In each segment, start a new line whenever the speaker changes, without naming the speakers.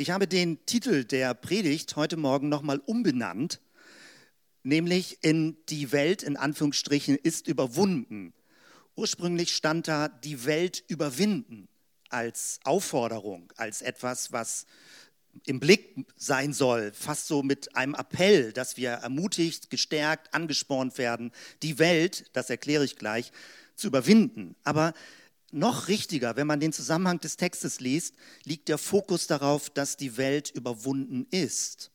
Ich habe den Titel der Predigt heute Morgen nochmal umbenannt, nämlich in die Welt in Anführungsstrichen ist überwunden. Ursprünglich stand da die Welt überwinden als Aufforderung, als etwas, was im Blick sein soll, fast so mit einem Appell, dass wir ermutigt, gestärkt, angespornt werden, die Welt, das erkläre ich gleich, zu überwinden. Aber noch richtiger, wenn man den Zusammenhang des Textes liest, liegt der Fokus darauf, dass die Welt überwunden ist.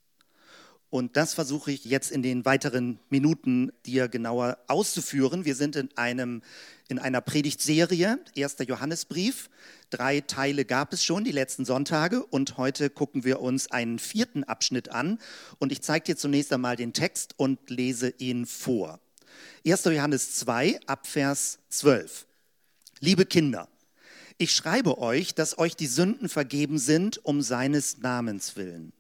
Und das versuche ich jetzt in den weiteren Minuten dir genauer auszuführen. Wir sind in, einem, in einer Predigtserie, erster Johannesbrief. Drei Teile gab es schon die letzten Sonntage und heute gucken wir uns einen vierten Abschnitt an. Und ich zeige dir zunächst einmal den Text und lese ihn vor. 1. Johannes 2, Abvers 12. Liebe Kinder, ich schreibe euch, dass euch die Sünden vergeben sind um seines Namens willen.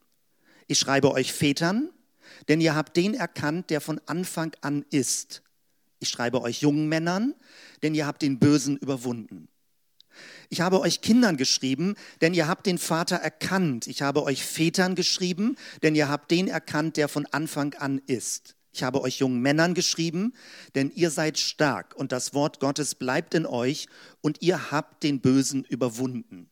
Ich schreibe euch Vätern, denn ihr habt den erkannt, der von Anfang an ist. Ich schreibe euch jungen Männern, denn ihr habt den Bösen überwunden. Ich habe euch Kindern geschrieben, denn ihr habt den Vater erkannt. Ich habe euch Vätern geschrieben, denn ihr habt den erkannt, der von Anfang an ist. Ich habe euch jungen Männern geschrieben, denn ihr seid stark und das Wort Gottes bleibt in euch und ihr habt den Bösen überwunden.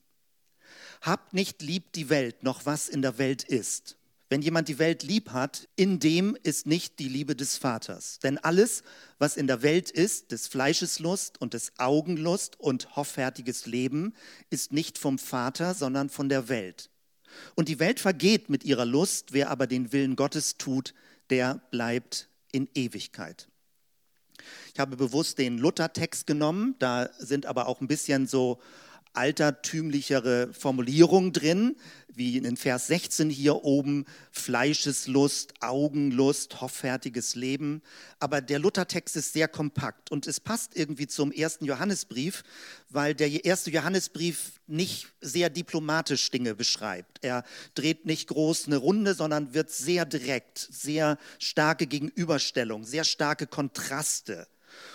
Habt nicht lieb die Welt, noch was in der Welt ist. Wenn jemand die Welt lieb hat, in dem ist nicht die Liebe des Vaters. Denn alles, was in der Welt ist, des Fleisches Lust und des Augenlust und hoffärtiges Leben, ist nicht vom Vater, sondern von der Welt. Und die Welt vergeht mit ihrer Lust, wer aber den Willen Gottes tut, der bleibt in Ewigkeit. Ich habe bewusst den Luther-Text genommen, da sind aber auch ein bisschen so altertümlichere Formulierungen drin, wie in Vers 16 hier oben, Fleischeslust, Augenlust, hoffärtiges Leben. Aber der Luthertext ist sehr kompakt und es passt irgendwie zum ersten Johannesbrief, weil der erste Johannesbrief nicht sehr diplomatisch Dinge beschreibt. Er dreht nicht groß eine Runde, sondern wird sehr direkt, sehr starke Gegenüberstellung, sehr starke Kontraste.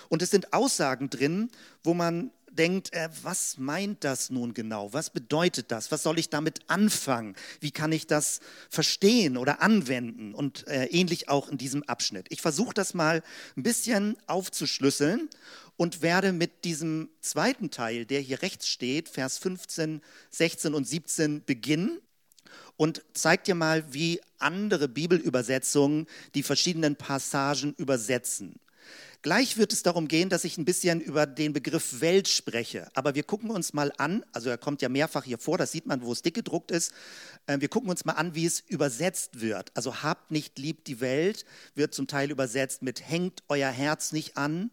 Und es sind Aussagen drin, wo man denkt, äh, was meint das nun genau? Was bedeutet das? Was soll ich damit anfangen? Wie kann ich das verstehen oder anwenden? Und äh, ähnlich auch in diesem Abschnitt. Ich versuche das mal ein bisschen aufzuschlüsseln und werde mit diesem zweiten Teil, der hier rechts steht, Vers 15, 16 und 17 beginnen und zeig dir mal, wie andere Bibelübersetzungen die verschiedenen Passagen übersetzen. Gleich wird es darum gehen, dass ich ein bisschen über den Begriff Welt spreche. Aber wir gucken uns mal an, also er kommt ja mehrfach hier vor, das sieht man, wo es dick gedruckt ist. Äh, wir gucken uns mal an, wie es übersetzt wird. Also habt nicht lieb die Welt, wird zum Teil übersetzt mit hängt euer Herz nicht an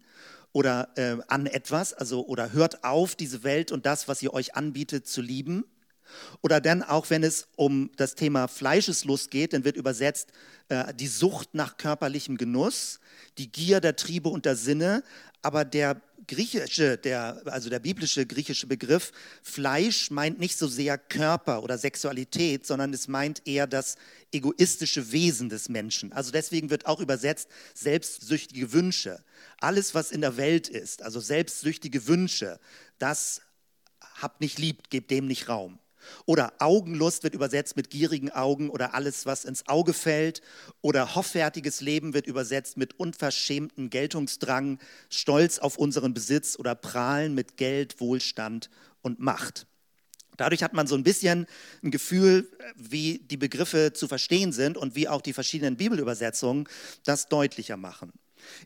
oder äh, an etwas, also oder hört auf, diese Welt und das, was ihr euch anbietet, zu lieben. Oder dann auch, wenn es um das Thema Fleischeslust geht, dann wird übersetzt äh, die Sucht nach körperlichem Genuss, die Gier der Triebe und der Sinne. Aber der griechische, der, also der biblische griechische Begriff Fleisch meint nicht so sehr Körper oder Sexualität, sondern es meint eher das egoistische Wesen des Menschen. Also deswegen wird auch übersetzt selbstsüchtige Wünsche. Alles, was in der Welt ist, also selbstsüchtige Wünsche, das habt nicht lieb, gebt dem nicht Raum. Oder Augenlust wird übersetzt mit gierigen Augen oder alles, was ins Auge fällt. Oder hoffärtiges Leben wird übersetzt mit unverschämten Geltungsdrang, Stolz auf unseren Besitz oder Prahlen mit Geld, Wohlstand und Macht. Dadurch hat man so ein bisschen ein Gefühl, wie die Begriffe zu verstehen sind und wie auch die verschiedenen Bibelübersetzungen das deutlicher machen.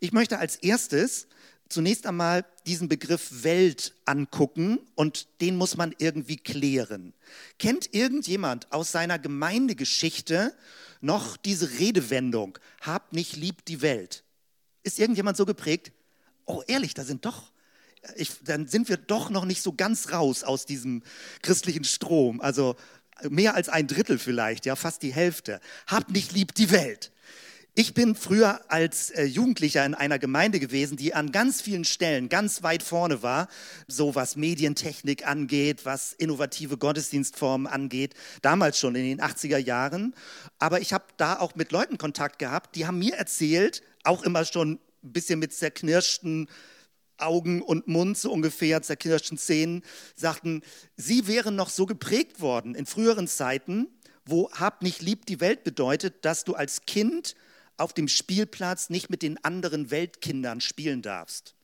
Ich möchte als erstes zunächst einmal diesen Begriff Welt angucken und den muss man irgendwie klären. Kennt irgendjemand aus seiner Gemeindegeschichte noch diese Redewendung, habt nicht lieb die Welt? Ist irgendjemand so geprägt? Oh, ehrlich, da sind doch, ich, dann sind wir doch noch nicht so ganz raus aus diesem christlichen Strom. Also mehr als ein Drittel vielleicht, ja, fast die Hälfte. Habt nicht lieb die Welt. Ich bin früher als äh, Jugendlicher in einer Gemeinde gewesen, die an ganz vielen Stellen ganz weit vorne war, so was Medientechnik angeht, was innovative Gottesdienstformen angeht, damals schon in den 80er Jahren. Aber ich habe da auch mit Leuten Kontakt gehabt, die haben mir erzählt, auch immer schon ein bisschen mit zerknirschten Augen und Mund, so ungefähr, zerknirschten Zähnen, sagten, sie wären noch so geprägt worden in früheren Zeiten wo hab nicht lieb die Welt bedeutet, dass du als Kind auf dem Spielplatz nicht mit den anderen Weltkindern spielen darfst.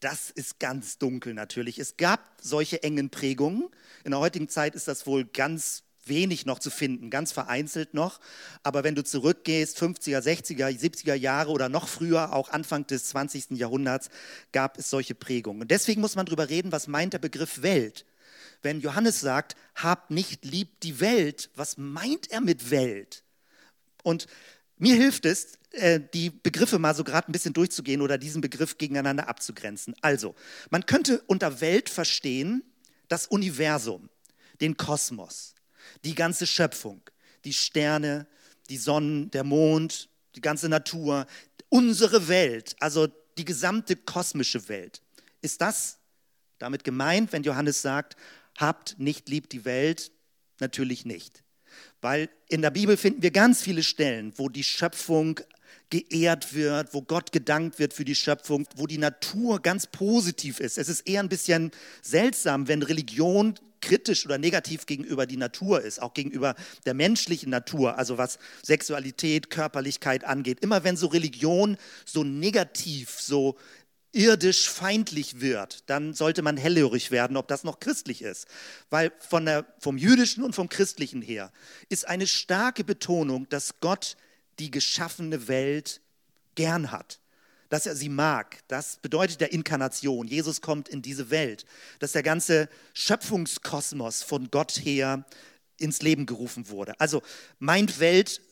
Das ist ganz dunkel natürlich. Es gab solche engen Prägungen. In der heutigen Zeit ist das wohl ganz wenig noch zu finden, ganz vereinzelt noch. Aber wenn du zurückgehst, 50er, 60er, 70er Jahre oder noch früher, auch Anfang des 20. Jahrhunderts, gab es solche Prägungen. Und deswegen muss man darüber reden, was meint der Begriff Welt? Wenn Johannes sagt, habt nicht lieb die Welt, was meint er mit Welt? Und mir hilft es, äh, die Begriffe mal so gerade ein bisschen durchzugehen oder diesen Begriff gegeneinander abzugrenzen. Also, man könnte unter Welt verstehen das Universum, den Kosmos, die ganze Schöpfung, die Sterne, die Sonnen, der Mond, die ganze Natur, unsere Welt, also die gesamte kosmische Welt. Ist das damit gemeint, wenn Johannes sagt, habt nicht lieb die Welt? Natürlich nicht. Weil in der Bibel finden wir ganz viele Stellen, wo die Schöpfung geehrt wird, wo Gott gedankt wird für die Schöpfung, wo die Natur ganz positiv ist. Es ist eher ein bisschen seltsam, wenn Religion kritisch oder negativ gegenüber die Natur ist, auch gegenüber der menschlichen Natur, also was Sexualität, Körperlichkeit angeht. Immer wenn so Religion so negativ, so irdisch feindlich wird, dann sollte man hellhörig werden, ob das noch christlich ist. Weil von der, vom jüdischen und vom christlichen her ist eine starke Betonung, dass Gott die geschaffene Welt gern hat, dass er sie mag. Das bedeutet der Inkarnation. Jesus kommt in diese Welt, dass der ganze Schöpfungskosmos von Gott her ins Leben gerufen wurde. Also meint Welt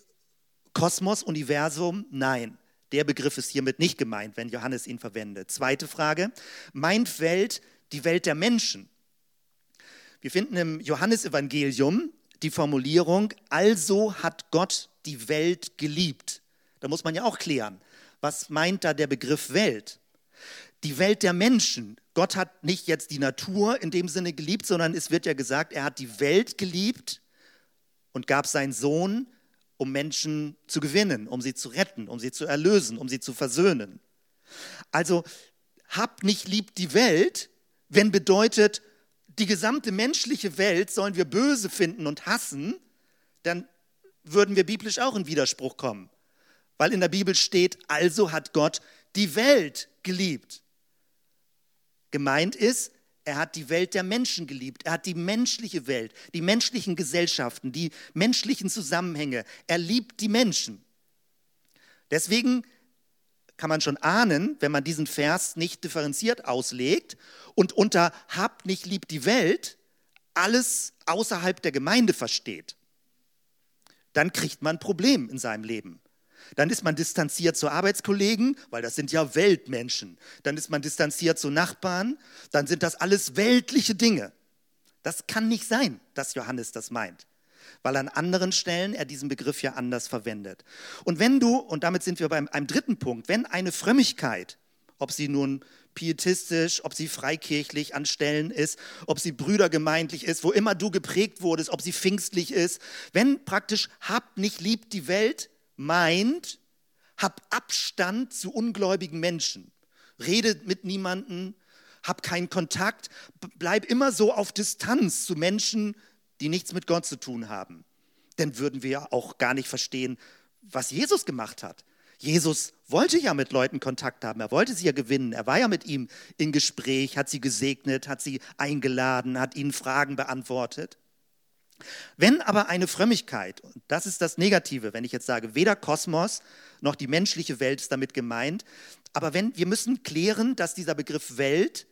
Kosmos, Universum? Nein. Der Begriff ist hiermit nicht gemeint, wenn Johannes ihn verwendet. Zweite Frage, meint Welt die Welt der Menschen? Wir finden im Johannesevangelium die Formulierung, also hat Gott die Welt geliebt. Da muss man ja auch klären, was meint da der Begriff Welt? Die Welt der Menschen. Gott hat nicht jetzt die Natur in dem Sinne geliebt, sondern es wird ja gesagt, er hat die Welt geliebt und gab seinen Sohn um Menschen zu gewinnen, um sie zu retten, um sie zu erlösen, um sie zu versöhnen. Also habt nicht lieb die Welt, wenn bedeutet, die gesamte menschliche Welt sollen wir böse finden und hassen, dann würden wir biblisch auch in Widerspruch kommen. Weil in der Bibel steht, also hat Gott die Welt geliebt. Gemeint ist, er hat die Welt der Menschen geliebt. Er hat die menschliche Welt, die menschlichen Gesellschaften, die menschlichen Zusammenhänge. Er liebt die Menschen. Deswegen kann man schon ahnen, wenn man diesen Vers nicht differenziert auslegt und unter habt nicht lieb die Welt alles außerhalb der Gemeinde versteht, dann kriegt man ein Problem in seinem Leben. Dann ist man distanziert zu Arbeitskollegen, weil das sind ja Weltmenschen. Dann ist man distanziert zu Nachbarn. Dann sind das alles weltliche Dinge. Das kann nicht sein, dass Johannes das meint, weil an anderen Stellen er diesen Begriff ja anders verwendet. Und wenn du, und damit sind wir beim einem dritten Punkt, wenn eine Frömmigkeit, ob sie nun pietistisch, ob sie freikirchlich an Stellen ist, ob sie brüdergemeindlich ist, wo immer du geprägt wurdest, ob sie pfingstlich ist, wenn praktisch habt nicht liebt die Welt, meint, hab Abstand zu ungläubigen Menschen. Rede mit niemandem, hab keinen Kontakt, bleib immer so auf Distanz zu Menschen, die nichts mit Gott zu tun haben. Dann würden wir auch gar nicht verstehen, was Jesus gemacht hat. Jesus wollte ja mit Leuten Kontakt haben, er wollte sie ja gewinnen, er war ja mit ihm in Gespräch, hat sie gesegnet, hat sie eingeladen, hat ihnen Fragen beantwortet. Wenn aber eine Frömmigkeit, und das ist das Negative, wenn ich jetzt sage, weder Kosmos noch die menschliche Welt ist damit gemeint, aber wenn wir müssen klären, dass dieser Begriff Welt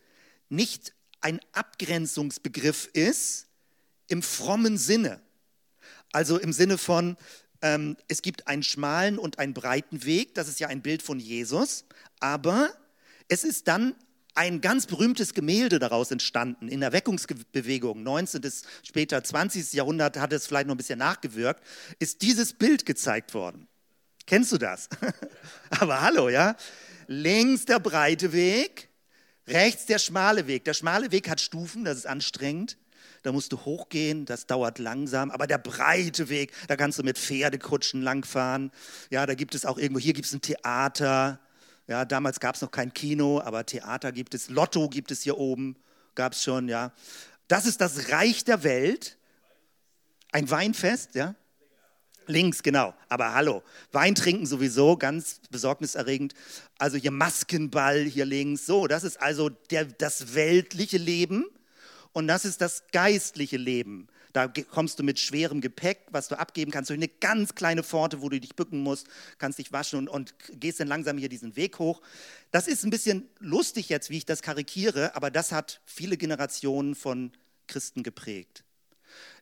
nicht ein Abgrenzungsbegriff ist im frommen Sinne. Also im Sinne von, ähm, es gibt einen schmalen und einen breiten Weg, das ist ja ein Bild von Jesus, aber es ist dann ein ganz berühmtes Gemälde daraus entstanden in der Weckungsbewegung, 19. bis später 20. Jahrhundert hat es vielleicht noch ein bisschen nachgewirkt, ist dieses Bild gezeigt worden. Kennst du das? Aber hallo, ja? Links der breite Weg, rechts der schmale Weg. Der schmale Weg hat Stufen, das ist anstrengend. Da musst du hochgehen, das dauert langsam. Aber der breite Weg, da kannst du mit Pferdekutschen langfahren. Ja, da gibt es auch irgendwo, hier gibt es ein Theater, ja, damals gab es noch kein Kino, aber Theater gibt es, Lotto gibt es hier oben, gab es schon, ja. Das ist das Reich der Welt. Ein Weinfest, ja? Links, genau. Aber hallo, Wein trinken sowieso, ganz besorgniserregend. Also hier Maskenball hier links. So, das ist also der, das weltliche Leben und das ist das geistliche Leben. Da kommst du mit schwerem Gepäck, was du abgeben kannst, durch eine ganz kleine Pforte, wo du dich bücken musst, kannst dich waschen und, und gehst dann langsam hier diesen Weg hoch. Das ist ein bisschen lustig jetzt, wie ich das karikiere, aber das hat viele Generationen von Christen geprägt.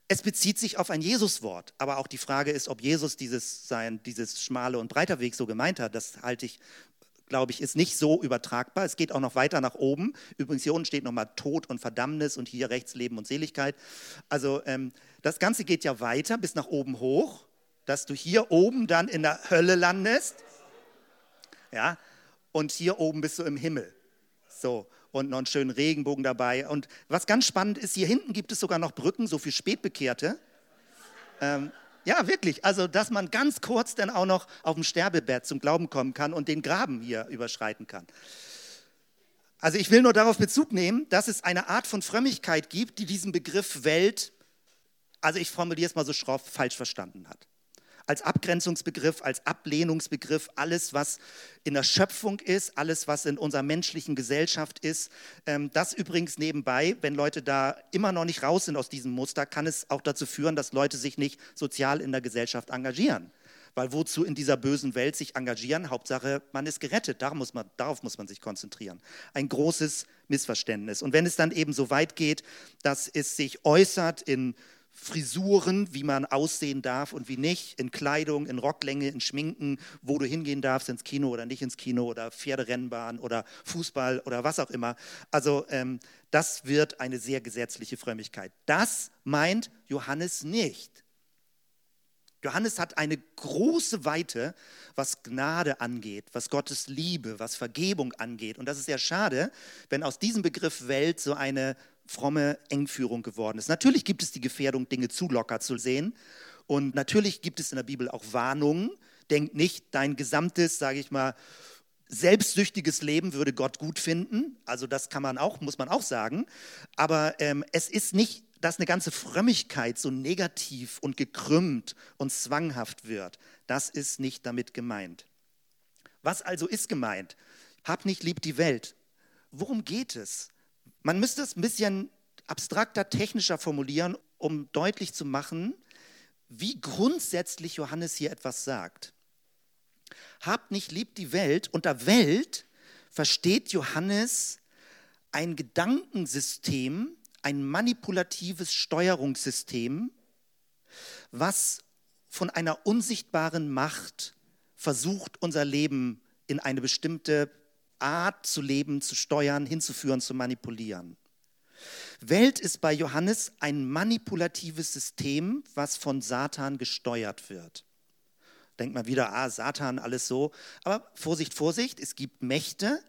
Es bezieht sich auf ein Jesuswort, aber auch die Frage ist, ob Jesus dieses, sein, dieses schmale und breiter Weg so gemeint hat. Das halte ich, glaube ich, ist nicht so übertragbar. Es geht auch noch weiter nach oben. Übrigens, hier unten steht nochmal Tod und Verdammnis und hier rechts Leben und Seligkeit. Also ähm, das Ganze geht ja weiter bis nach oben hoch, dass du hier oben dann in der Hölle landest. Ja, und hier oben bist du im Himmel. So, und noch einen schönen Regenbogen dabei. Und was ganz spannend ist, hier hinten gibt es sogar noch Brücken, so für Spätbekehrte. Ähm, ja, wirklich. Also, dass man ganz kurz dann auch noch auf dem Sterbebett zum Glauben kommen kann und den Graben hier überschreiten kann. Also, ich will nur darauf Bezug nehmen, dass es eine Art von Frömmigkeit gibt, die diesen Begriff Welt, also ich formuliere es mal so schroff, falsch verstanden hat als Abgrenzungsbegriff, als Ablehnungsbegriff, alles, was in der Schöpfung ist, alles, was in unserer menschlichen Gesellschaft ist. Ähm, das übrigens nebenbei, wenn Leute da immer noch nicht raus sind aus diesem Muster, kann es auch dazu führen, dass Leute sich nicht sozial in der Gesellschaft engagieren. Weil wozu in dieser bösen Welt sich engagieren? Hauptsache, man ist gerettet. Darauf muss man, darauf muss man sich konzentrieren. Ein großes Missverständnis. Und wenn es dann eben so weit geht, dass es sich äußert in Frisuren, wie man aussehen darf und wie nicht, in Kleidung, in Rocklänge, in Schminken, wo du hingehen darfst, ins Kino oder nicht ins Kino oder Pferderennbahn oder Fußball oder was auch immer. Also ähm, das wird eine sehr gesetzliche Frömmigkeit. Das meint Johannes nicht. Johannes hat eine große Weite, was Gnade angeht, was Gottes Liebe, was Vergebung angeht. Und das ist sehr schade, wenn aus diesem Begriff Welt so eine fromme Engführung geworden ist. Natürlich gibt es die Gefährdung, Dinge zu locker zu sehen. Und natürlich gibt es in der Bibel auch Warnungen. Denk nicht, dein gesamtes, sage ich mal, selbstsüchtiges Leben würde Gott gut finden. Also das kann man auch, muss man auch sagen. Aber ähm, es ist nicht, dass eine ganze Frömmigkeit so negativ und gekrümmt und zwanghaft wird. Das ist nicht damit gemeint. Was also ist gemeint? Hab nicht lieb die Welt. Worum geht es? Man müsste es ein bisschen abstrakter, technischer formulieren, um deutlich zu machen, wie grundsätzlich Johannes hier etwas sagt. Habt nicht lieb die Welt. Unter Welt versteht Johannes ein Gedankensystem, ein manipulatives Steuerungssystem, was von einer unsichtbaren Macht versucht, unser Leben in eine bestimmte Art zu leben, zu steuern, hinzuführen, zu manipulieren. Welt ist bei Johannes ein manipulatives System, was von Satan gesteuert wird. Denkt mal wieder, ah, Satan, alles so. Aber Vorsicht, Vorsicht, es gibt Mächte.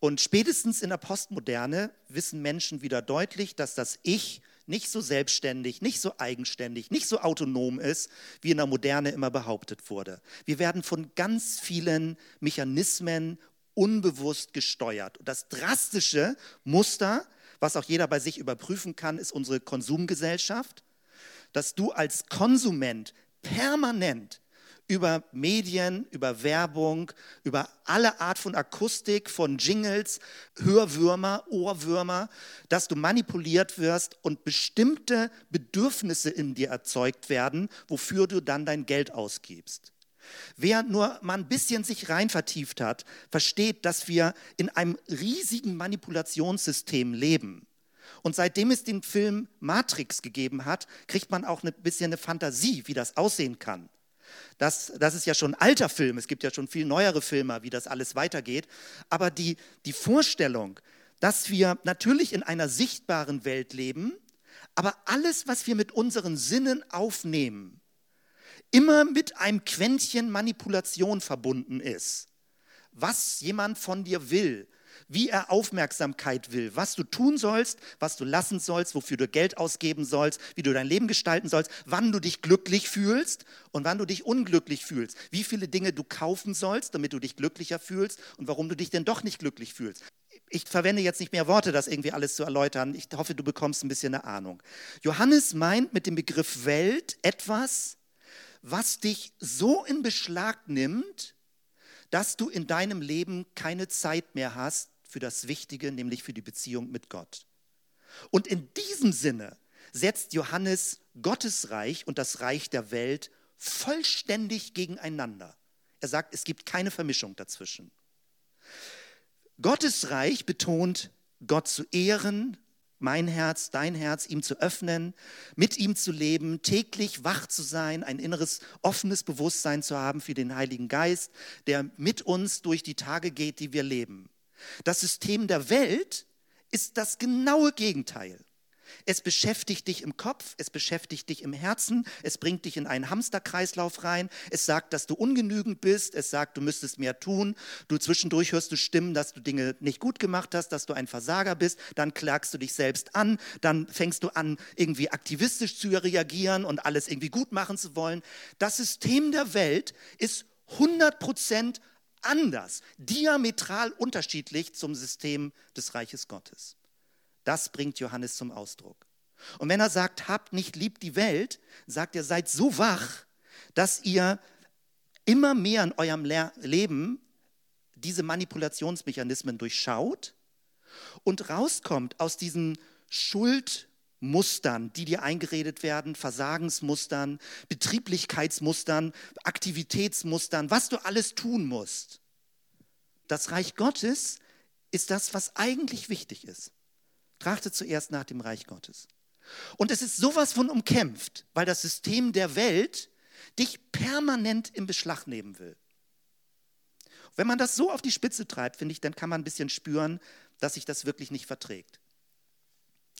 Und spätestens in der Postmoderne wissen Menschen wieder deutlich, dass das Ich nicht so selbstständig, nicht so eigenständig, nicht so autonom ist, wie in der Moderne immer behauptet wurde. Wir werden von ganz vielen Mechanismen unbewusst gesteuert. Und das drastische Muster, was auch jeder bei sich überprüfen kann, ist unsere Konsumgesellschaft, dass du als Konsument permanent über Medien, über Werbung, über alle Art von Akustik, von Jingles, Hörwürmer, Ohrwürmer, dass du manipuliert wirst und bestimmte Bedürfnisse in dir erzeugt werden, wofür du dann dein Geld ausgibst. Wer nur mal ein bisschen sich rein vertieft hat, versteht, dass wir in einem riesigen Manipulationssystem leben. Und seitdem es den Film Matrix gegeben hat, kriegt man auch ein bisschen eine Fantasie, wie das aussehen kann. Das, das ist ja schon ein alter Film, es gibt ja schon viel neuere Filme, wie das alles weitergeht. Aber die, die Vorstellung, dass wir natürlich in einer sichtbaren Welt leben, aber alles, was wir mit unseren Sinnen aufnehmen, immer mit einem Quäntchen Manipulation verbunden ist. Was jemand von dir will, wie er Aufmerksamkeit will, was du tun sollst, was du lassen sollst, wofür du Geld ausgeben sollst, wie du dein Leben gestalten sollst, wann du dich glücklich fühlst und wann du dich unglücklich fühlst, wie viele Dinge du kaufen sollst, damit du dich glücklicher fühlst und warum du dich denn doch nicht glücklich fühlst. ich verwende jetzt nicht mehr Worte, das irgendwie alles zu erläutern. Ich hoffe, du bekommst ein bisschen eine Ahnung. Johannes meint mit dem Begriff Welt etwas, was dich so in Beschlag nimmt, dass du in deinem Leben keine Zeit mehr hast für das Wichtige, nämlich für die Beziehung mit Gott. Und in diesem Sinne setzt Johannes Gottes Reich und das Reich der Welt vollständig gegeneinander. Er sagt, es gibt keine Vermischung dazwischen. Gottes Reich betont, Gott zu ehren, mein Herz, dein Herz, ihm zu öffnen, mit ihm zu leben, täglich wach zu sein, ein inneres offenes Bewusstsein zu haben für den Heiligen Geist, der mit uns durch die Tage geht, die wir leben. Das System der Welt ist das genaue Gegenteil. Es beschäftigt dich im Kopf, es beschäftigt dich im Herzen, es bringt dich in einen Hamsterkreislauf rein, es sagt, dass du ungenügend bist, es sagt, du müsstest mehr tun, du zwischendurch hörst du Stimmen, dass du Dinge nicht gut gemacht hast, dass du ein Versager bist, dann klagst du dich selbst an, dann fängst du an, irgendwie aktivistisch zu reagieren und alles irgendwie gut machen zu wollen. Das System der Welt ist 100 Prozent anders, diametral unterschiedlich zum System des Reiches Gottes. Das bringt Johannes zum Ausdruck. Und wenn er sagt, habt nicht lieb die Welt, sagt er, seid so wach, dass ihr immer mehr in eurem Leben diese Manipulationsmechanismen durchschaut und rauskommt aus diesen Schuldmustern, die dir eingeredet werden, Versagensmustern, Betrieblichkeitsmustern, Aktivitätsmustern, was du alles tun musst. Das Reich Gottes ist das, was eigentlich wichtig ist. Trachte zuerst nach dem Reich Gottes. Und es ist sowas von umkämpft, weil das System der Welt dich permanent im Beschlag nehmen will. Wenn man das so auf die Spitze treibt, finde ich, dann kann man ein bisschen spüren, dass sich das wirklich nicht verträgt.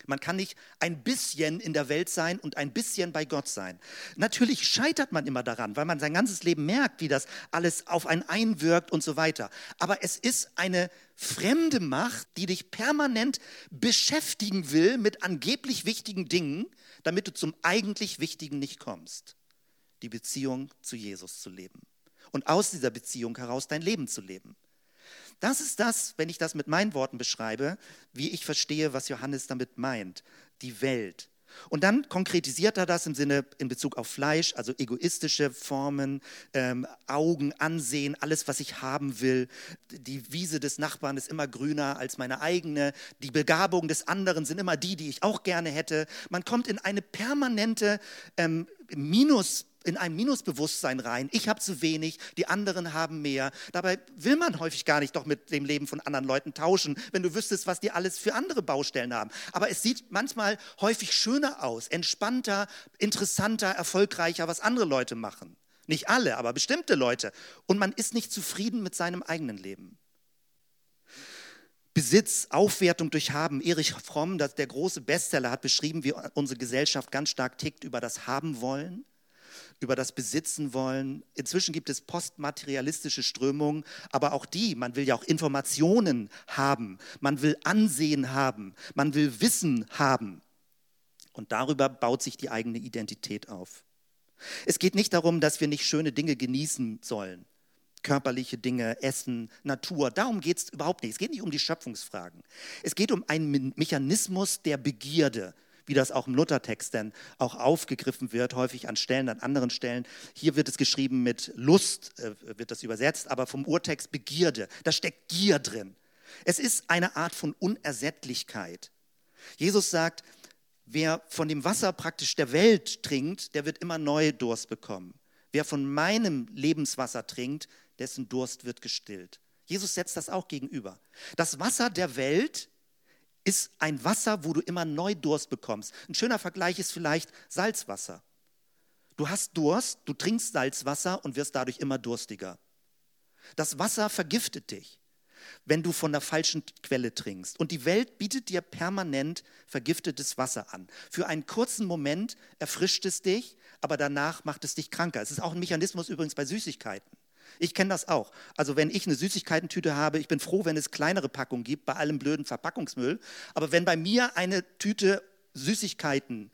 Man kann nicht ein bisschen in der Welt sein und ein bisschen bei Gott sein. Natürlich scheitert man immer daran, weil man sein ganzes Leben merkt, wie das alles auf einen einwirkt und so weiter. Aber es ist eine fremde Macht, die dich permanent beschäftigen will mit angeblich wichtigen Dingen, damit du zum eigentlich Wichtigen nicht kommst. Die Beziehung zu Jesus zu leben. Und aus dieser Beziehung heraus dein Leben zu leben. Das ist das, wenn ich das mit meinen Worten beschreibe, wie ich verstehe, was Johannes damit meint. Die Welt. Und dann konkretisiert er das im Sinne in Bezug auf Fleisch, also egoistische Formen, ähm, Augen, Ansehen, alles, was ich haben will. Die Wiese des Nachbarn ist immer grüner als meine eigene. Die Begabungen des anderen sind immer die, die ich auch gerne hätte. Man kommt in eine permanente ähm, Minus in ein Minusbewusstsein rein. Ich habe zu wenig, die anderen haben mehr. Dabei will man häufig gar nicht doch mit dem Leben von anderen Leuten tauschen, wenn du wüsstest, was die alles für andere Baustellen haben. Aber es sieht manchmal häufig schöner aus, entspannter, interessanter, erfolgreicher, was andere Leute machen. Nicht alle, aber bestimmte Leute. Und man ist nicht zufrieden mit seinem eigenen Leben. Besitz, Aufwertung durch Haben. Erich Fromm, der große Bestseller, hat beschrieben, wie unsere Gesellschaft ganz stark tickt über das Haben wollen über das Besitzen wollen. Inzwischen gibt es postmaterialistische Strömungen, aber auch die, man will ja auch Informationen haben, man will Ansehen haben, man will Wissen haben. Und darüber baut sich die eigene Identität auf. Es geht nicht darum, dass wir nicht schöne Dinge genießen sollen. Körperliche Dinge, Essen, Natur. Darum geht es überhaupt nicht. Es geht nicht um die Schöpfungsfragen. Es geht um einen Mechanismus der Begierde, wie das auch im Luthertext dann auch aufgegriffen wird, häufig an Stellen, an anderen Stellen. Hier wird es geschrieben mit Lust, äh, wird das übersetzt, aber vom Urtext Begierde. Da steckt Gier drin. Es ist eine Art von Unersättlichkeit. Jesus sagt, wer von dem Wasser praktisch der Welt trinkt, der wird immer neue Durst bekommen. Wer von meinem Lebenswasser trinkt, dessen Durst wird gestillt. Jesus setzt das auch gegenüber. Das Wasser der Welt ist ein Wasser, wo du immer neu Durst bekommst. Ein schöner Vergleich ist vielleicht Salzwasser. Du hast Durst, du trinkst Salzwasser und wirst dadurch immer durstiger. Das Wasser vergiftet dich, wenn du von der falschen Quelle trinkst. Und die Welt bietet dir permanent vergiftetes Wasser an. Für einen kurzen Moment erfrischt es dich, aber danach macht es dich kranker. Es ist auch ein Mechanismus übrigens bei Süßigkeiten. Ich kenne das auch. Also wenn ich eine Süßigkeitentüte habe, ich bin froh, wenn es kleinere Packungen gibt, bei allem blöden Verpackungsmüll. Aber wenn bei mir eine Tüte Süßigkeiten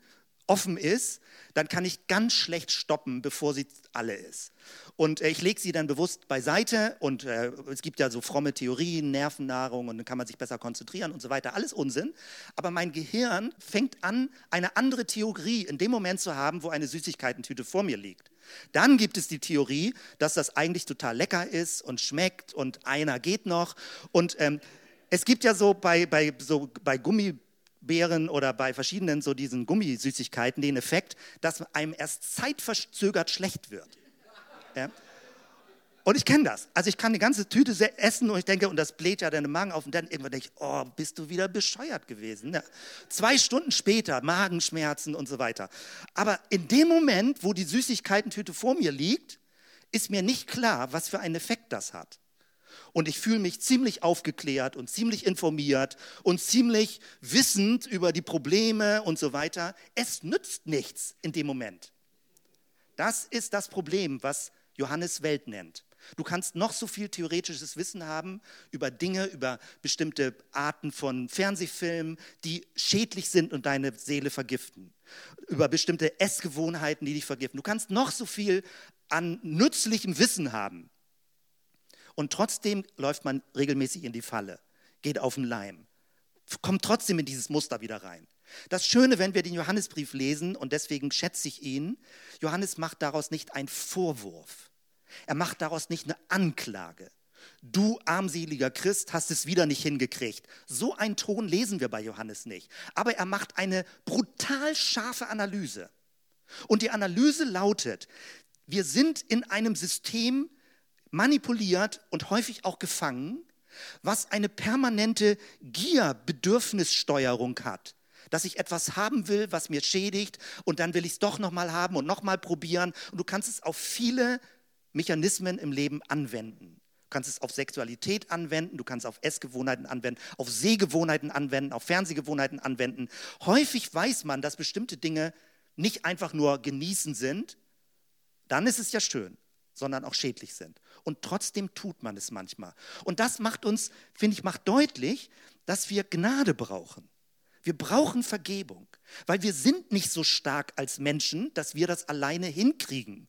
offen ist, dann kann ich ganz schlecht stoppen, bevor sie alle ist. Und äh, ich lege sie dann bewusst beiseite und äh, es gibt ja so fromme Theorien, Nervennahrung und dann kann man sich besser konzentrieren und so weiter. Alles Unsinn. Aber mein Gehirn fängt an, eine andere Theorie in dem Moment zu haben, wo eine Süßigkeitentüte vor mir liegt. Dann gibt es die Theorie, dass das eigentlich total lecker ist und schmeckt und einer geht noch. Und ähm, es gibt ja so bei, bei, so bei Gummibären oder bei verschiedenen so diesen Gummisüßigkeiten den Effekt, dass einem erst zeitverzögert schlecht wird. Ja? Und ich kenne das. Also ich kann eine ganze Tüte essen und ich denke, und das bläht ja deinen Magen auf und dann irgendwann denke ich, oh, bist du wieder bescheuert gewesen. Ja. Zwei Stunden später, Magenschmerzen und so weiter. Aber in dem Moment, wo die Süßigkeitentüte vor mir liegt, ist mir nicht klar, was für einen Effekt das hat. Und ich fühle mich ziemlich aufgeklärt und ziemlich informiert und ziemlich wissend über die Probleme und so weiter. Es nützt nichts in dem Moment. Das ist das Problem, was Johannes Welt nennt. Du kannst noch so viel theoretisches Wissen haben über Dinge, über bestimmte Arten von Fernsehfilmen, die schädlich sind und deine Seele vergiften. Über bestimmte Essgewohnheiten, die dich vergiften. Du kannst noch so viel an nützlichem Wissen haben. Und trotzdem läuft man regelmäßig in die Falle, geht auf den Leim, kommt trotzdem in dieses Muster wieder rein. Das Schöne, wenn wir den Johannesbrief lesen, und deswegen schätze ich ihn, Johannes macht daraus nicht einen Vorwurf. Er macht daraus nicht eine Anklage. Du armseliger Christ hast es wieder nicht hingekriegt. So einen Ton lesen wir bei Johannes nicht. Aber er macht eine brutal scharfe Analyse. Und die Analyse lautet, wir sind in einem System manipuliert und häufig auch gefangen, was eine permanente Gier-Bedürfnissteuerung hat dass ich etwas haben will, was mir schädigt und dann will ich es doch nochmal haben und nochmal probieren. Und du kannst es auf viele Mechanismen im Leben anwenden. Du kannst es auf Sexualität anwenden, du kannst es auf Essgewohnheiten anwenden, auf Sehgewohnheiten anwenden, auf Fernsehgewohnheiten anwenden. Häufig weiß man, dass bestimmte Dinge nicht einfach nur genießen sind, dann ist es ja schön, sondern auch schädlich sind. Und trotzdem tut man es manchmal. Und das macht uns, finde ich, macht deutlich, dass wir Gnade brauchen. Wir brauchen Vergebung, weil wir sind nicht so stark als Menschen, dass wir das alleine hinkriegen.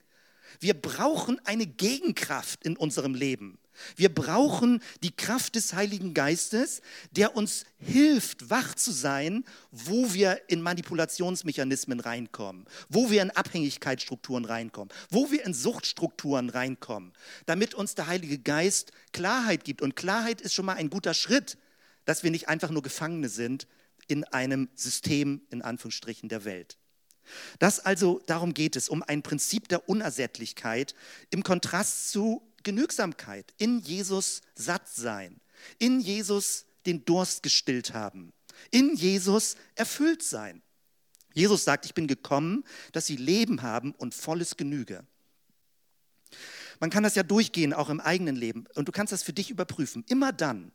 Wir brauchen eine Gegenkraft in unserem Leben. Wir brauchen die Kraft des Heiligen Geistes, der uns hilft, wach zu sein, wo wir in Manipulationsmechanismen reinkommen, wo wir in Abhängigkeitsstrukturen reinkommen, wo wir in Suchtstrukturen reinkommen, damit uns der Heilige Geist Klarheit gibt. Und Klarheit ist schon mal ein guter Schritt, dass wir nicht einfach nur Gefangene sind, in einem System, in Anführungsstrichen, der Welt. Das also, darum geht es, um ein Prinzip der Unersättlichkeit im Kontrast zu Genügsamkeit, in Jesus satt sein, in Jesus den Durst gestillt haben, in Jesus erfüllt sein. Jesus sagt, ich bin gekommen, dass sie Leben haben und volles Genüge. Man kann das ja durchgehen, auch im eigenen Leben. Und du kannst das für dich überprüfen. Immer dann,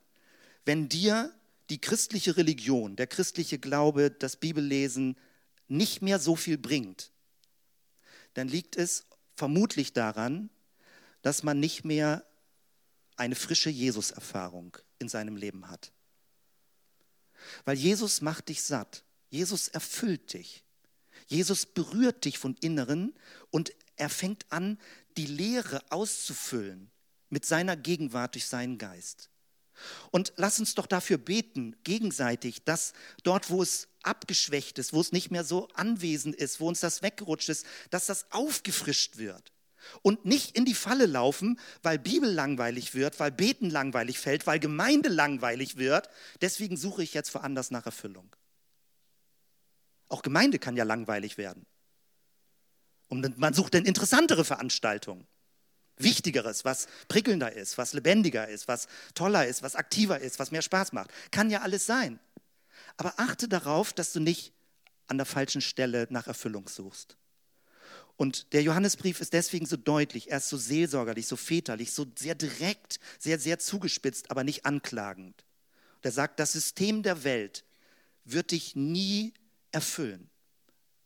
wenn dir die christliche Religion, der christliche Glaube, das Bibellesen nicht mehr so viel bringt, dann liegt es vermutlich daran, dass man nicht mehr eine frische Jesus-Erfahrung in seinem Leben hat. Weil Jesus macht dich satt. Jesus erfüllt dich. Jesus berührt dich von Inneren und er fängt an, die Leere auszufüllen mit seiner Gegenwart durch seinen Geist. Und lass uns doch dafür beten, gegenseitig, dass dort, wo es abgeschwächt ist, wo es nicht mehr so anwesend ist, wo uns das weggerutscht ist, dass das aufgefrischt wird. Und nicht in die Falle laufen, weil Bibel langweilig wird, weil Beten langweilig fällt, weil Gemeinde langweilig wird. Deswegen suche ich jetzt woanders nach Erfüllung. Auch Gemeinde kann ja langweilig werden. Und man sucht dann interessantere Veranstaltungen. Wichtigeres, was prickelnder ist, was lebendiger ist, was toller ist, was aktiver ist, was mehr Spaß macht. Kann ja alles sein. Aber achte darauf, dass du nicht an der falschen Stelle nach Erfüllung suchst. Und der Johannesbrief ist deswegen so deutlich, er ist so seelsorgerlich, so väterlich, so sehr direkt, sehr, sehr zugespitzt, aber nicht anklagend. Und er sagt, das System der Welt wird dich nie erfüllen.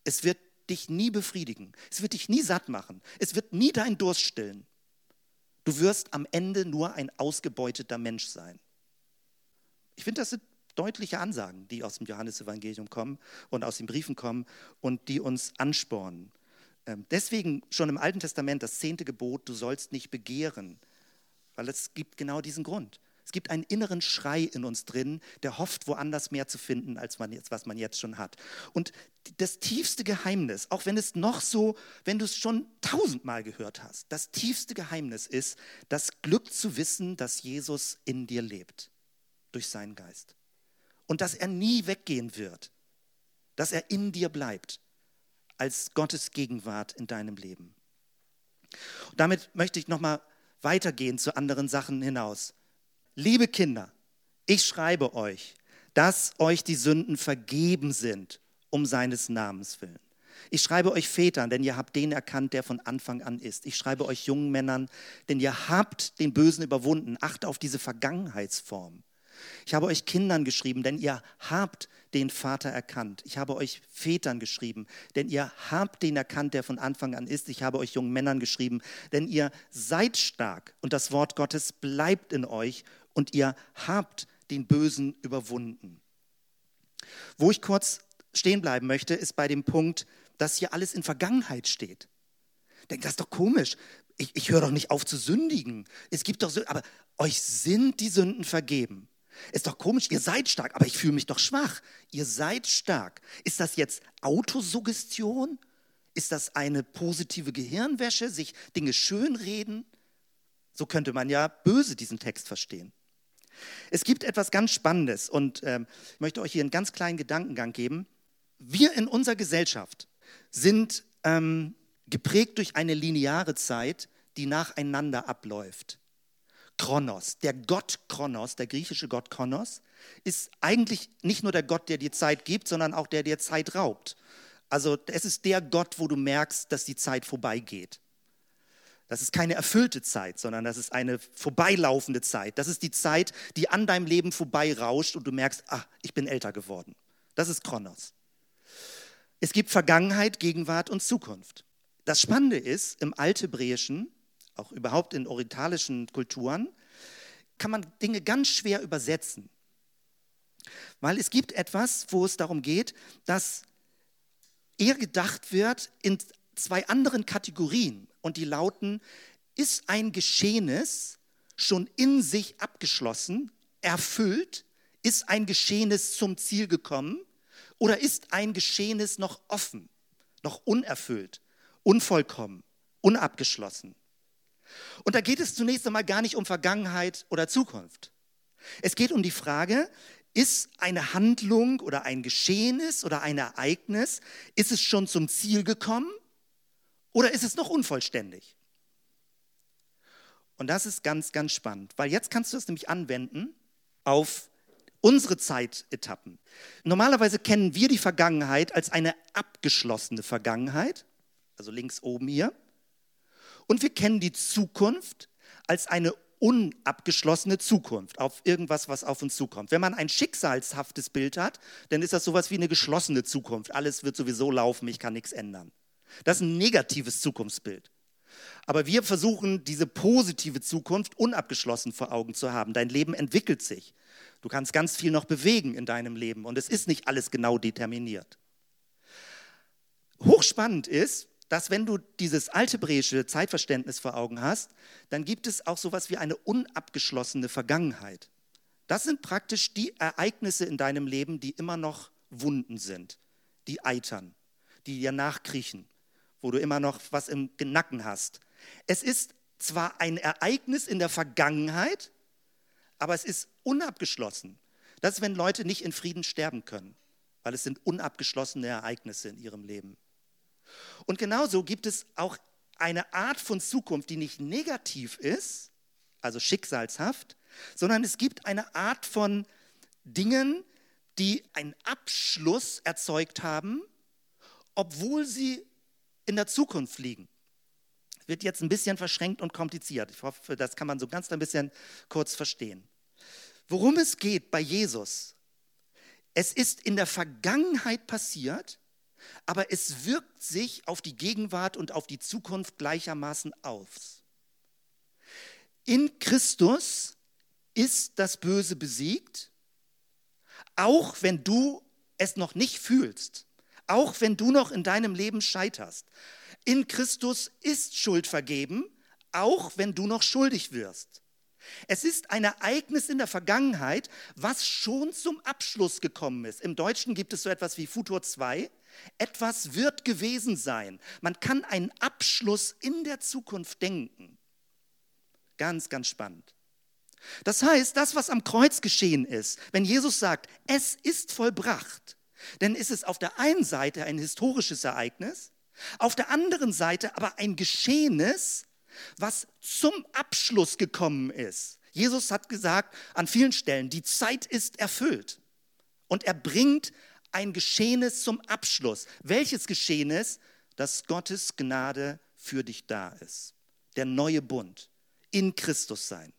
Es wird dich nie befriedigen. Es wird dich nie satt machen. Es wird nie deinen Durst stillen. Du wirst am Ende nur ein ausgebeuteter Mensch sein. Ich finde, das sind deutliche Ansagen, die aus dem Johannesevangelium kommen und aus den Briefen kommen und die uns anspornen. Ähm, deswegen schon im Alten Testament das zehnte Gebot, du sollst nicht begehren, weil es gibt genau diesen Grund. Es gibt einen inneren Schrei in uns drin, der hofft, woanders mehr zu finden, als man jetzt, was man jetzt schon hat. Und das tiefste Geheimnis, auch wenn es noch so, wenn du es schon tausendmal gehört hast, das tiefste Geheimnis ist, das Glück zu wissen, dass Jesus in dir lebt, durch seinen Geist. Und dass er nie weggehen wird, dass er in dir bleibt, als Gottes Gegenwart in deinem Leben. Und damit möchte ich nochmal weitergehen zu anderen Sachen hinaus. Liebe Kinder, ich schreibe euch, dass euch die Sünden vergeben sind, um seines Namens willen. Ich schreibe euch Vätern, denn ihr habt den erkannt, der von Anfang an ist. Ich schreibe euch jungen Männern, denn ihr habt den Bösen überwunden. Achte auf diese Vergangenheitsform. Ich habe euch Kindern geschrieben, denn ihr habt den Vater erkannt. Ich habe euch Vätern geschrieben, denn ihr habt den erkannt, der von Anfang an ist. Ich habe euch jungen Männern geschrieben, denn ihr seid stark und das Wort Gottes bleibt in euch und ihr habt den Bösen überwunden. Wo ich kurz stehen bleiben möchte, ist bei dem Punkt, dass hier alles in Vergangenheit steht. Denkt, das ist doch komisch. Ich, ich höre doch nicht auf zu sündigen. Es gibt doch so, aber euch sind die Sünden vergeben. Ist doch komisch, ihr seid stark, aber ich fühle mich doch schwach. Ihr seid stark. Ist das jetzt Autosuggestion? Ist das eine positive Gehirnwäsche, sich Dinge schönreden? So könnte man ja böse diesen Text verstehen. Es gibt etwas ganz Spannendes und äh, ich möchte euch hier einen ganz kleinen Gedankengang geben. Wir in unserer Gesellschaft sind ähm, geprägt durch eine lineare Zeit, die nacheinander abläuft. Kronos, der Gott Kronos, der griechische Gott Kronos, ist eigentlich nicht nur der Gott, der dir Zeit gibt, sondern auch der dir Zeit raubt. Also es ist der Gott, wo du merkst, dass die Zeit vorbeigeht. Das ist keine erfüllte Zeit, sondern das ist eine vorbeilaufende Zeit. Das ist die Zeit, die an deinem Leben vorbeirauscht und du merkst, ah, ich bin älter geworden. Das ist Kronos. Es gibt Vergangenheit, Gegenwart und Zukunft. Das Spannende ist, im Althebräischen, auch überhaupt in orientalischen Kulturen, kann man Dinge ganz schwer übersetzen. Weil es gibt etwas, wo es darum geht, dass eher gedacht wird in zwei anderen Kategorien und die lauten, ist ein Geschehnis schon in sich abgeschlossen, erfüllt, ist ein Geschehnis zum Ziel gekommen oder ist ein Geschehnis noch offen, noch unerfüllt, unvollkommen, unabgeschlossen. Und da geht es zunächst einmal gar nicht um Vergangenheit oder Zukunft. Es geht um die Frage, ist eine Handlung oder ein Geschehnis oder ein Ereignis, ist es schon zum Ziel gekommen oder ist es noch unvollständig? Und das ist ganz, ganz spannend, weil jetzt kannst du es nämlich anwenden auf unsere Zeitetappen. Normalerweise kennen wir die Vergangenheit als eine abgeschlossene Vergangenheit, also links oben hier. Und wir kennen die Zukunft als eine unabgeschlossene Zukunft, auf irgendwas, was auf uns zukommt. Wenn man ein schicksalshaftes Bild hat, dann ist das sowas wie eine geschlossene Zukunft. Alles wird sowieso laufen, ich kann nichts ändern. Das ist ein negatives Zukunftsbild. Aber wir versuchen, diese positive Zukunft unabgeschlossen vor Augen zu haben. Dein Leben entwickelt sich. Du kannst ganz viel noch bewegen in deinem Leben und es ist nicht alles genau determiniert. Hochspannend ist, dass wenn du dieses althebräische Zeitverständnis vor Augen hast, dann gibt es auch sowas wie eine unabgeschlossene Vergangenheit. Das sind praktisch die Ereignisse in deinem Leben, die immer noch Wunden sind, die eitern, die dir nachkriechen wo du immer noch was im Nacken hast. Es ist zwar ein Ereignis in der Vergangenheit, aber es ist unabgeschlossen. Das ist, wenn Leute nicht in Frieden sterben können, weil es sind unabgeschlossene Ereignisse in ihrem Leben. Und genauso gibt es auch eine Art von Zukunft, die nicht negativ ist, also schicksalshaft, sondern es gibt eine Art von Dingen, die einen Abschluss erzeugt haben, obwohl sie in der Zukunft liegen. Wird jetzt ein bisschen verschränkt und kompliziert. Ich hoffe, das kann man so ganz ein bisschen kurz verstehen. Worum es geht bei Jesus, es ist in der Vergangenheit passiert, aber es wirkt sich auf die Gegenwart und auf die Zukunft gleichermaßen aus. In Christus ist das Böse besiegt, Auch wenn du es noch nicht fühlst, auch wenn du noch in deinem Leben scheiterst. In Christus ist Schuld vergeben, auch wenn du noch schuldig wirst. Es ist ein Ereignis in der Vergangenheit, was schon zum Abschluss gekommen ist. Im Deutschen gibt es so etwas wie Futur 2. Etwas wird gewesen sein. Man kann einen Abschluss in der Zukunft denken. Ganz, ganz spannend. Das heißt, das, was am Kreuz geschehen ist, wenn Jesus sagt, es ist vollbracht, dann ist es auf der einen Seite ein historisches Ereignis, auf der anderen Seite aber ein Geschehenes, was zum Abschluss gekommen ist. Jesus hat gesagt an vielen Stellen, die Zeit ist erfüllt. Und er bringt ein Geschehenes zum Abschluss. Welches Geschehenes? Dass Gottes Gnade für dich da ist. Der neue Bund. In Christus sein.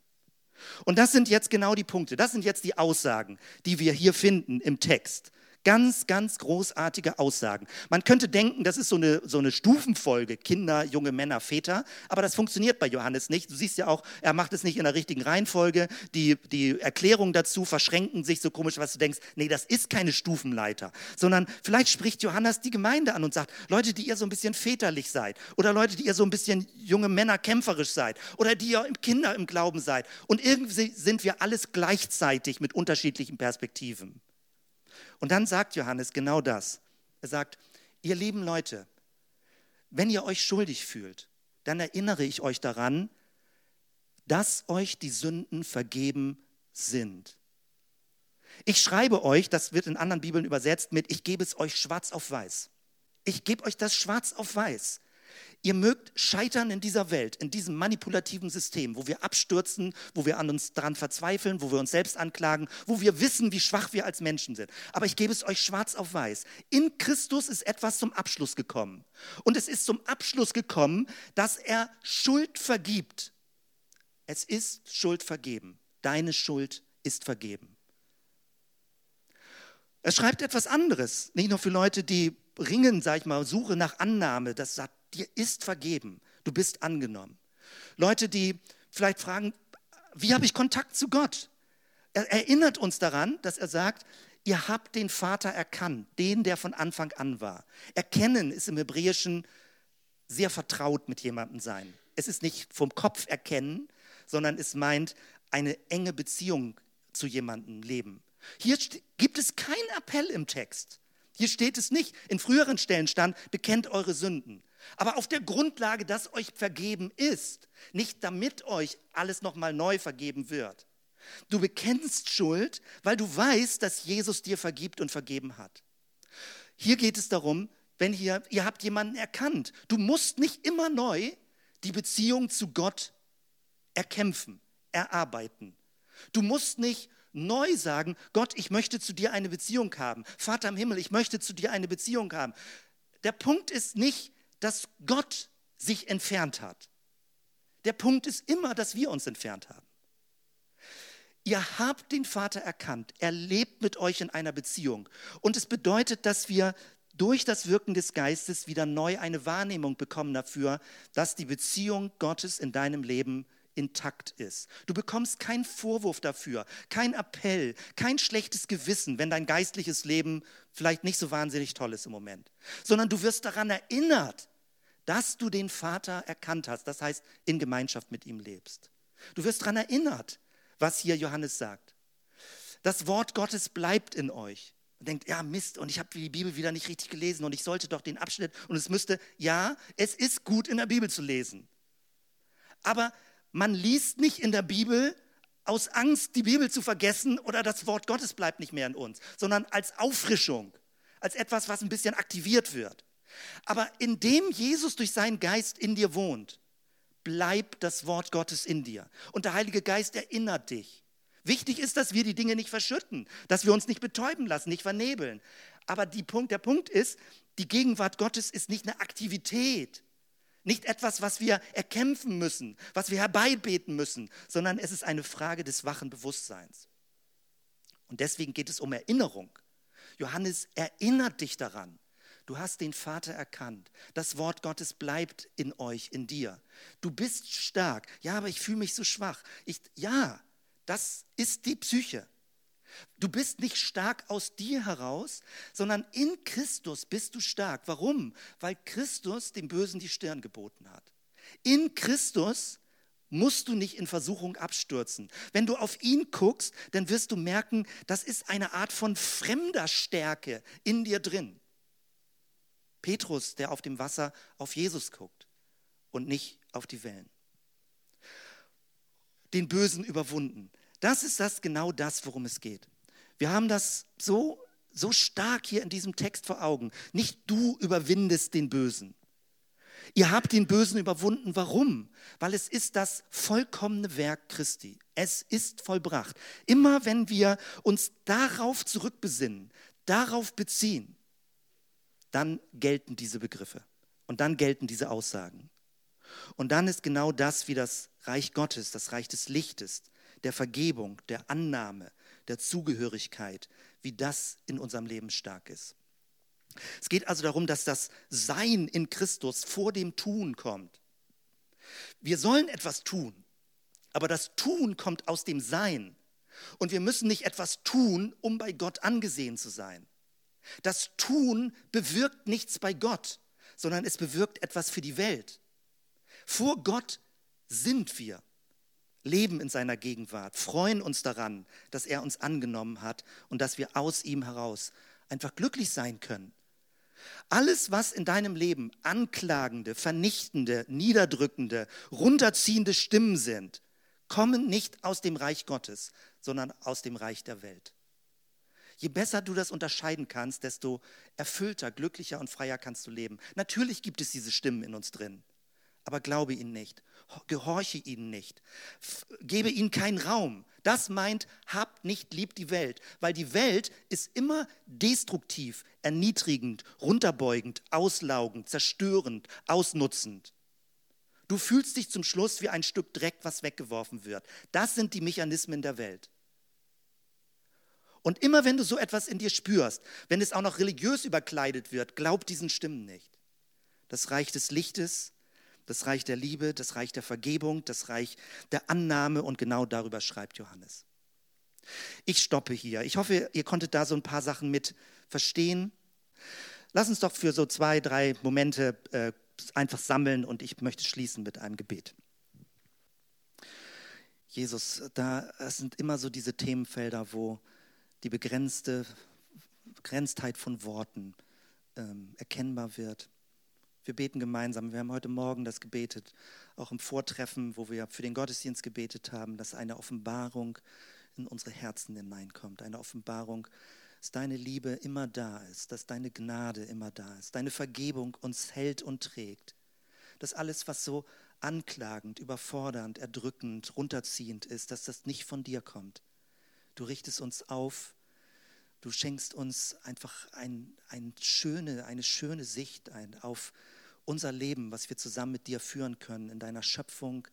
Und das sind jetzt genau die Punkte. Das sind jetzt die Aussagen, die wir hier finden im Text. Ganz, ganz großartige Aussagen. Man könnte denken, das ist so eine, so eine Stufenfolge, Kinder, junge Männer, Väter, aber das funktioniert bei Johannes nicht. Du siehst ja auch, er macht es nicht in der richtigen Reihenfolge. Die, die Erklärungen dazu verschränken sich so komisch, was du denkst, nee, das ist keine Stufenleiter, sondern vielleicht spricht Johannes die Gemeinde an und sagt, Leute, die ihr so ein bisschen väterlich seid oder Leute, die ihr so ein bisschen junge Männer kämpferisch seid oder die ihr Kinder im Glauben seid. Und irgendwie sind wir alles gleichzeitig mit unterschiedlichen Perspektiven. Und dann sagt Johannes genau das. Er sagt, ihr lieben Leute, wenn ihr euch schuldig fühlt, dann erinnere ich euch daran, dass euch die Sünden vergeben sind. Ich schreibe euch, das wird in anderen Bibeln übersetzt mit, ich gebe es euch schwarz auf weiß. Ich gebe euch das schwarz auf weiß. Ihr mögt scheitern in dieser Welt, in diesem manipulativen System, wo wir abstürzen, wo wir an uns daran verzweifeln, wo wir uns selbst anklagen, wo wir wissen, wie schwach wir als Menschen sind. Aber ich gebe es euch schwarz auf weiß. In Christus ist etwas zum Abschluss gekommen. Und es ist zum Abschluss gekommen, dass er Schuld vergibt. Es ist Schuld vergeben. Deine Schuld ist vergeben. Er schreibt etwas anderes, nicht nur für Leute, die ringen, sag ich mal, Suche nach Annahme. Das sagt dir ist vergeben, du bist angenommen. Leute, die vielleicht fragen, wie habe ich Kontakt zu Gott? Er erinnert uns daran, dass er sagt, ihr habt den Vater erkannt, den, der von Anfang an war. Erkennen ist im Hebräischen sehr vertraut mit jemandem sein. Es ist nicht vom Kopf erkennen, sondern es meint eine enge Beziehung zu jemandem leben. Hier gibt es keinen Appell im Text. Hier steht es nicht. In früheren Stellen stand, bekennt eure Sünden. Aber auf der Grundlage, dass euch vergeben ist, nicht damit euch alles nochmal neu vergeben wird. Du bekennst Schuld, weil du weißt, dass Jesus dir vergibt und vergeben hat. Hier geht es darum, wenn hier, ihr habt jemanden erkannt, du musst nicht immer neu die Beziehung zu Gott erkämpfen, erarbeiten. Du musst nicht neu sagen, Gott, ich möchte zu dir eine Beziehung haben. Vater im Himmel, ich möchte zu dir eine Beziehung haben. Der Punkt ist nicht, dass Gott sich entfernt hat. Der Punkt ist immer, dass wir uns entfernt haben. Ihr habt den Vater erkannt. Er lebt mit euch in einer Beziehung. Und es bedeutet, dass wir durch das Wirken des Geistes wieder neu eine Wahrnehmung bekommen dafür, dass die Beziehung Gottes in deinem Leben intakt ist. Du bekommst keinen Vorwurf dafür, kein Appell, kein schlechtes Gewissen, wenn dein geistliches Leben vielleicht nicht so wahnsinnig toll ist im Moment, sondern du wirst daran erinnert, dass du den Vater erkannt hast, das heißt in Gemeinschaft mit ihm lebst. Du wirst daran erinnert, was hier Johannes sagt. Das Wort Gottes bleibt in euch. Man denkt, ja Mist, und ich habe die Bibel wieder nicht richtig gelesen und ich sollte doch den Abschnitt und es müsste, ja, es ist gut in der Bibel zu lesen. Aber man liest nicht in der Bibel aus Angst, die Bibel zu vergessen oder das Wort Gottes bleibt nicht mehr in uns, sondern als Auffrischung, als etwas, was ein bisschen aktiviert wird. Aber indem Jesus durch seinen Geist in dir wohnt, bleibt das Wort Gottes in dir. Und der Heilige Geist erinnert dich. Wichtig ist, dass wir die Dinge nicht verschütten, dass wir uns nicht betäuben lassen, nicht vernebeln. Aber Punkt, der Punkt ist, die Gegenwart Gottes ist nicht eine Aktivität, nicht etwas, was wir erkämpfen müssen, was wir herbeibeten müssen, sondern es ist eine Frage des wachen Bewusstseins. Und deswegen geht es um Erinnerung. Johannes erinnert dich daran. Du hast den Vater erkannt. Das Wort Gottes bleibt in euch, in dir. Du bist stark. Ja, aber ich fühle mich so schwach. Ich, ja, das ist die Psyche. Du bist nicht stark aus dir heraus, sondern in Christus bist du stark. Warum? Weil Christus dem Bösen die Stirn geboten hat. In Christus musst du nicht in Versuchung abstürzen. Wenn du auf ihn guckst, dann wirst du merken, das ist eine Art von fremder Stärke in dir drin. Petrus, der auf dem Wasser auf Jesus guckt und nicht auf die Wellen. Den Bösen überwunden. Das ist das genau das, worum es geht. Wir haben das so so stark hier in diesem Text vor Augen. Nicht du überwindest den Bösen. Ihr habt den Bösen überwunden. Warum? Weil es ist das vollkommene Werk Christi. Es ist vollbracht. Immer wenn wir uns darauf zurückbesinnen, darauf beziehen, dann gelten diese Begriffe und dann gelten diese Aussagen. Und dann ist genau das wie das Reich Gottes, das Reich des Lichtes, der Vergebung, der Annahme, der Zugehörigkeit, wie das in unserem Leben stark ist. Es geht also darum, dass das Sein in Christus vor dem Tun kommt. Wir sollen etwas tun, aber das Tun kommt aus dem Sein. Und wir müssen nicht etwas tun, um bei Gott angesehen zu sein. Das Tun bewirkt nichts bei Gott, sondern es bewirkt etwas für die Welt. Vor Gott sind wir, leben in seiner Gegenwart, freuen uns daran, dass er uns angenommen hat und dass wir aus ihm heraus einfach glücklich sein können. Alles, was in deinem Leben anklagende, vernichtende, niederdrückende, runterziehende Stimmen sind, kommen nicht aus dem Reich Gottes, sondern aus dem Reich der Welt. Je besser du das unterscheiden kannst, desto erfüllter, glücklicher und freier kannst du leben. Natürlich gibt es diese Stimmen in uns drin, aber glaube ihnen nicht gehorche ihnen nicht, gebe ihnen keinen Raum. Das meint, habt nicht lieb die Welt, weil die Welt ist immer destruktiv, erniedrigend, runterbeugend, auslaugend, zerstörend, ausnutzend. Du fühlst dich zum Schluss wie ein Stück Dreck, was weggeworfen wird. Das sind die Mechanismen der Welt. Und immer wenn du so etwas in dir spürst, wenn es auch noch religiös überkleidet wird, glaub diesen Stimmen nicht. Das Reich des Lichtes das Reich der Liebe, das Reich der Vergebung, das Reich der Annahme und genau darüber schreibt Johannes. Ich stoppe hier. Ich hoffe, ihr konntet da so ein paar Sachen mit verstehen. Lass uns doch für so zwei, drei Momente äh, einfach sammeln und ich möchte schließen mit einem Gebet. Jesus, da sind immer so diese Themenfelder, wo die begrenzte Begrenztheit von Worten ähm, erkennbar wird. Wir beten gemeinsam. Wir haben heute Morgen das gebetet, auch im Vortreffen, wo wir für den Gottesdienst gebetet haben, dass eine Offenbarung in unsere Herzen hineinkommt. Eine Offenbarung, dass deine Liebe immer da ist, dass deine Gnade immer da ist, deine Vergebung uns hält und trägt. Dass alles, was so anklagend, überfordernd, erdrückend, runterziehend ist, dass das nicht von dir kommt. Du richtest uns auf, du schenkst uns einfach ein, ein schöne, eine schöne Sicht ein auf unser Leben, was wir zusammen mit dir führen können, in deiner Schöpfung,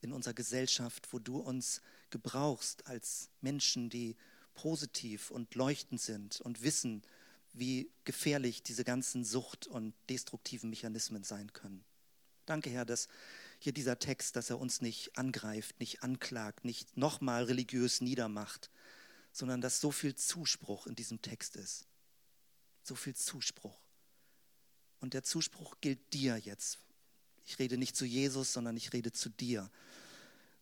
in unserer Gesellschaft, wo du uns gebrauchst als Menschen, die positiv und leuchtend sind und wissen, wie gefährlich diese ganzen Sucht- und destruktiven Mechanismen sein können. Danke, Herr, dass hier dieser Text, dass er uns nicht angreift, nicht anklagt, nicht nochmal religiös niedermacht, sondern dass so viel Zuspruch in diesem Text ist. So viel Zuspruch. Und der Zuspruch gilt dir jetzt. Ich rede nicht zu Jesus, sondern ich rede zu dir.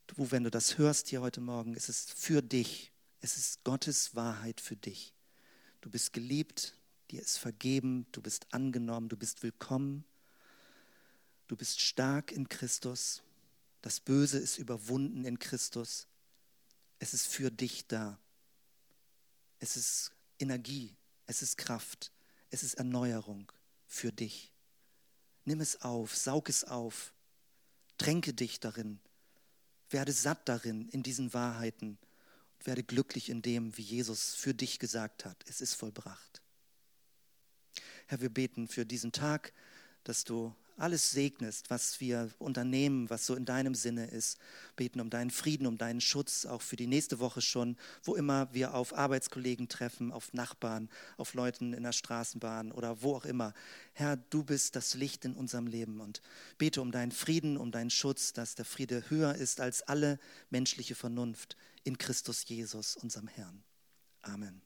Du, wenn du das hörst hier heute Morgen, ist es für dich. Es ist Gottes Wahrheit für dich. Du bist geliebt, dir ist vergeben, du bist angenommen, du bist willkommen. Du bist stark in Christus. Das Böse ist überwunden in Christus. Es ist für dich da. Es ist Energie, es ist Kraft, es ist Erneuerung für dich. Nimm es auf, saug es auf, tränke dich darin, werde satt darin, in diesen Wahrheiten und werde glücklich in dem, wie Jesus für dich gesagt hat, es ist vollbracht. Herr, wir beten für diesen Tag, dass du alles segnest, was wir unternehmen, was so in deinem Sinne ist. Beten um deinen Frieden, um deinen Schutz, auch für die nächste Woche schon, wo immer wir auf Arbeitskollegen treffen, auf Nachbarn, auf Leuten in der Straßenbahn oder wo auch immer. Herr, du bist das Licht in unserem Leben und bete um deinen Frieden, um deinen Schutz, dass der Friede höher ist als alle menschliche Vernunft in Christus Jesus, unserem Herrn. Amen.